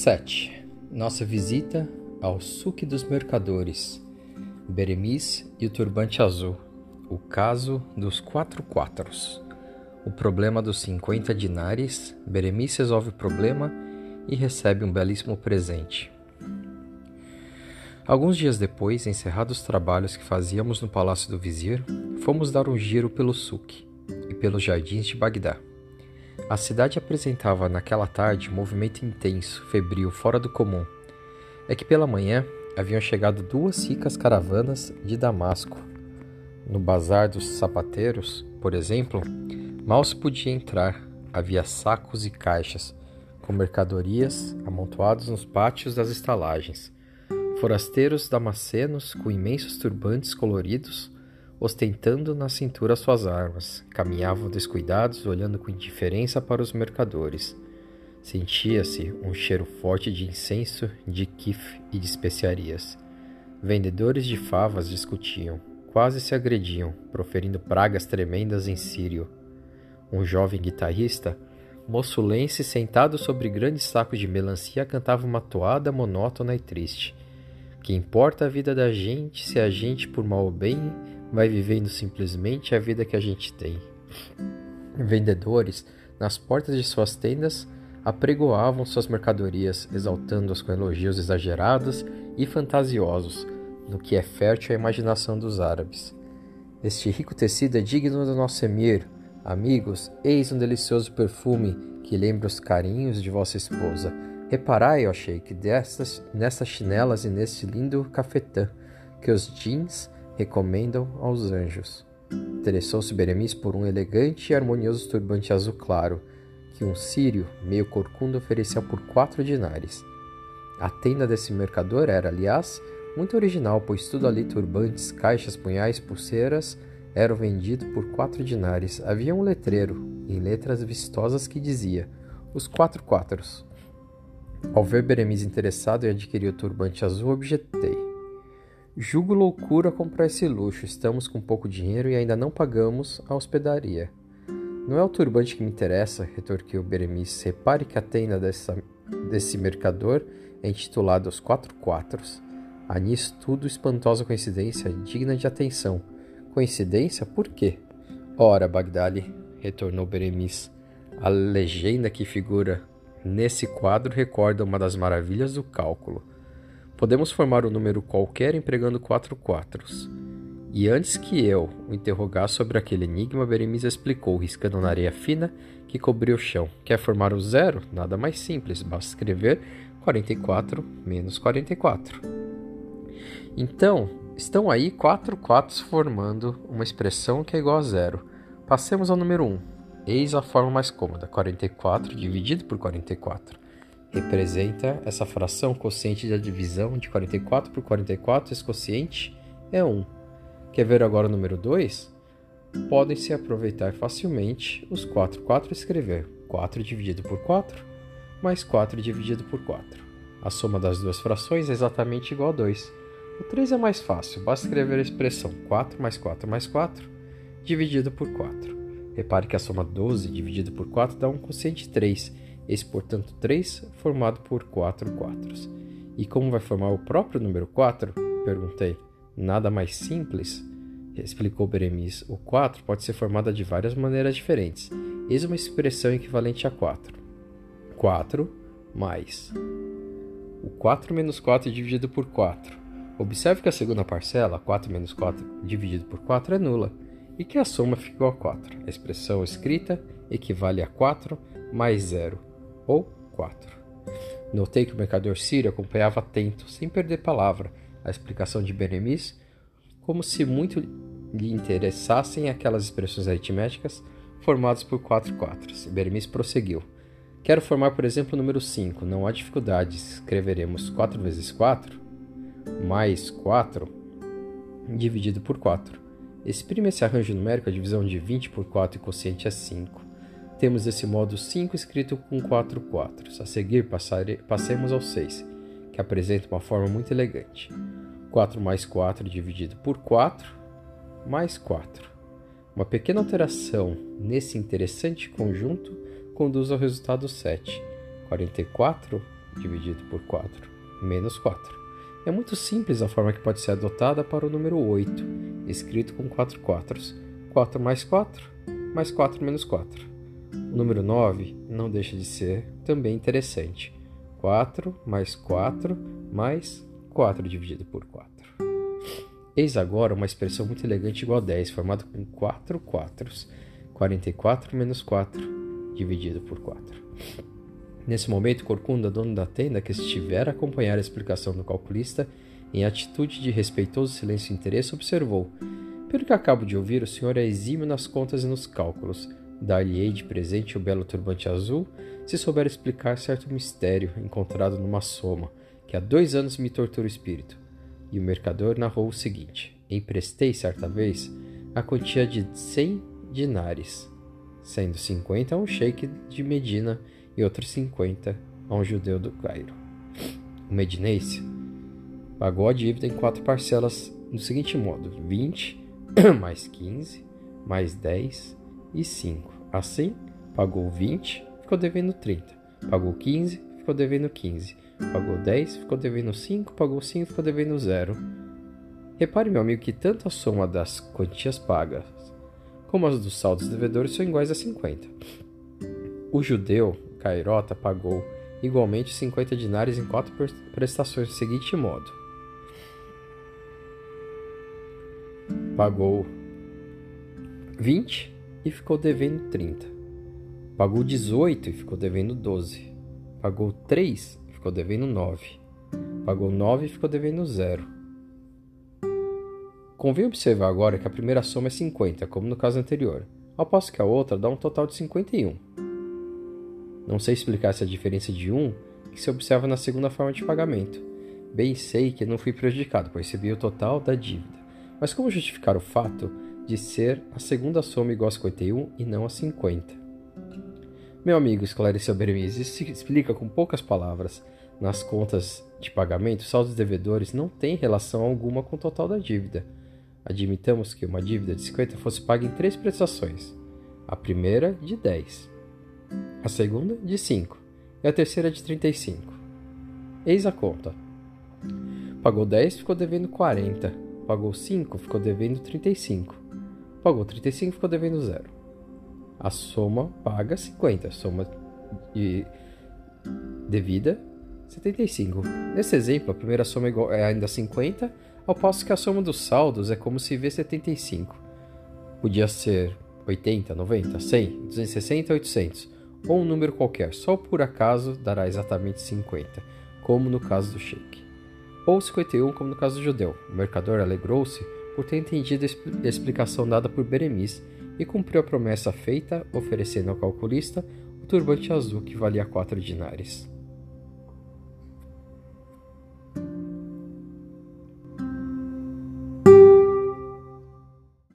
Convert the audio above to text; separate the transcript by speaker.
Speaker 1: 7. Nossa visita ao Suque dos Mercadores. Beremis e o Turbante Azul. O caso dos quatro quatros. O problema dos 50 dinares. Beremis resolve o problema e recebe um belíssimo presente. Alguns dias depois, encerrados os trabalhos que fazíamos no palácio do vizir, fomos dar um giro pelo Suque e pelos jardins de Bagdá. A cidade apresentava naquela tarde um movimento intenso, febril, fora do comum. É que pela manhã haviam chegado duas ricas caravanas de Damasco. No bazar dos sapateiros, por exemplo, mal se podia entrar, havia sacos e caixas com mercadorias amontoados nos pátios das estalagens. Forasteiros damascenos com imensos turbantes coloridos ostentando na cintura suas armas, caminhavam descuidados, olhando com indiferença para os mercadores. Sentia-se um cheiro forte de incenso, de quife e de especiarias. Vendedores de favas discutiam, quase se agrediam, proferindo pragas tremendas em sírio. Um jovem guitarrista, moçulense, sentado sobre grandes sacos de melancia, cantava uma toada monótona e triste. Que importa a vida da gente se a gente, por mal ou bem, vai vivendo simplesmente a vida que a gente tem. Vendedores, nas portas de suas tendas, apregoavam suas mercadorias, exaltando-as com elogios exagerados e fantasiosos, no que é fértil a imaginação dos árabes. Este rico tecido é digno do nosso emir. Amigos, eis um delicioso perfume que lembra os carinhos de vossa esposa. Reparai, ó sheik, destas, chinelas e neste lindo cafetã, que os jeans recomendam aos anjos. Interessou-se Beremis por um elegante e harmonioso turbante azul claro, que um sírio, meio corcunda, oferecia por quatro dinares. A tenda desse mercador era, aliás, muito original, pois tudo ali turbantes, caixas, punhais, pulseiras eram vendidos por quatro dinares. Havia um letreiro, em letras vistosas, que dizia: Os quatro quatros. Ao ver Beremis interessado em adquirir o turbante azul, objetei. Julgo loucura comprar esse luxo. Estamos com pouco dinheiro e ainda não pagamos a hospedaria. Não é o turbante que me interessa, retorquiu Beremice. Repare que a tenda dessa, desse mercador é intitulada Os Quatro Quatros. Nisso tudo espantosa coincidência, digna de atenção. Coincidência? Por quê? Ora, Bagdali, retornou Beremice. A legenda que figura nesse quadro recorda uma das maravilhas do cálculo. Podemos formar um número qualquer empregando quatro quatros. E antes que eu o interrogasse sobre aquele enigma, Beremiz explicou, riscando na areia fina que cobria o chão. Quer formar o zero? Nada mais simples, basta escrever 44 menos 44. Então, estão aí quatro quatros formando uma expressão que é igual a zero. Passemos ao número 1. Eis a forma mais cômoda, 44 dividido por 44 representa essa fração quociente da divisão de 44 por 44, esse quociente é 1. Quer ver agora o número 2? Podem-se aproveitar facilmente os 4 4 e escrever 4 dividido por 4 mais 4 dividido por 4. A soma das duas frações é exatamente igual a 2. O 3 é mais fácil, basta escrever a expressão 4 mais 4 mais 4 dividido por 4. Repare que a soma 12 dividido por 4 dá um quociente 3, esse, portanto, 3 formado por 4 quatros. E como vai formar o próprio número 4? Perguntei. Nada mais simples, explicou Beremis. O 4 pode ser formado de várias maneiras diferentes. Eis uma expressão equivalente a 4. 4 mais. O 4 menos 4 dividido por 4. Observe que a segunda parcela, 4 menos 4 dividido por 4, é nula e que a soma ficou a 4. A expressão escrita equivale a 4 mais 0 ou 4. Notei que o mercador sírio acompanhava atento, sem perder palavra, a explicação de Benemis, como se muito lhe interessassem aquelas expressões aritméticas formadas por quatro quatros. Benemis prosseguiu. Quero formar, por exemplo, o número 5. Não há dificuldades. Escreveremos 4 vezes 4 mais 4 dividido por 4. Exprime esse arranjo numérico a divisão de 20 por 4 e quociente é 5. Temos desse modo 5 escrito com 4 quatros. A seguir, passare... passemos ao 6, que apresenta uma forma muito elegante. 4 mais 4 dividido por 4, mais 4. Uma pequena alteração nesse interessante conjunto conduz ao resultado 7. 44 dividido por 4 menos 4. É muito simples a forma que pode ser adotada para o número 8, escrito com 4 quatros. 4 mais 4, mais 4 menos 4. O número 9 não deixa de ser também interessante. 4 mais 4 mais 4 dividido por 4. Eis agora uma expressão muito elegante igual a 10, formada com 4 quatros. 44 menos 4 dividido por 4. Nesse momento, Corcunda, dono da tenda, que estivera a acompanhar a explicação do calculista, em atitude de respeitoso silêncio e interesse, observou: Pelo que acabo de ouvir, o senhor é exímio nas contas e nos cálculos. Dar-lhe-ei de presente o belo turbante azul, se souber explicar certo mistério encontrado numa soma, que há dois anos me tortura o espírito. E o mercador narrou o seguinte: Emprestei certa vez a quantia de cem dinares, sendo cinquenta a um sheik de Medina e outros cinquenta a um judeu do Cairo. O medinense pagou a dívida em quatro parcelas do seguinte modo: 20 mais 15 mais 10 e 5. Assim, pagou 20, ficou devendo 30. Pagou 15, ficou devendo 15. Pagou 10, ficou devendo 5. Pagou 5, ficou devendo 0. Repare, meu amigo, que tanto a soma das quantias pagas como as dos saldos devedores são iguais a 50. O judeu, Cairota, pagou igualmente 50 dinares em quatro prestações do seguinte modo: pagou 20 e ficou devendo 30. Pagou 18 e ficou devendo 12. Pagou 3 e ficou devendo 9. Pagou 9 e ficou devendo 0. Convém observar agora que a primeira soma é 50, como no caso anterior, ao passo que a outra dá um total de 51. Não sei explicar essa diferença de 1 que se observa na segunda forma de pagamento. Bem sei que não fui prejudicado, pois recebi o total da dívida. Mas como justificar o fato de ser a segunda soma igual a 51 e não a 50? Meu amigo, esclareceu Beremiz, isso se explica com poucas palavras. Nas contas de pagamento, saldos devedores não têm relação alguma com o total da dívida. Admitamos que uma dívida de 50 fosse paga em três prestações. A primeira de 10, a segunda de 5 e a terceira de 35. Eis a conta. Pagou 10, ficou devendo 40. Pagou 5, ficou devendo 35. Pagou 35, ficou devendo 0. A soma paga 50. A soma de devida 75. Nesse exemplo, a primeira soma é ainda 50, ao passo que a soma dos saldos é como se vê 75. Podia ser 80, 90, 100, 260, 800 ou um número qualquer, só por acaso dará exatamente 50, como no caso do sheik. Ou 51, como no caso do judeu. O mercador alegrou-se por ter entendido a explicação dada por Beremis e cumpriu a promessa feita, oferecendo ao calculista o turbante azul que valia 4 dinares.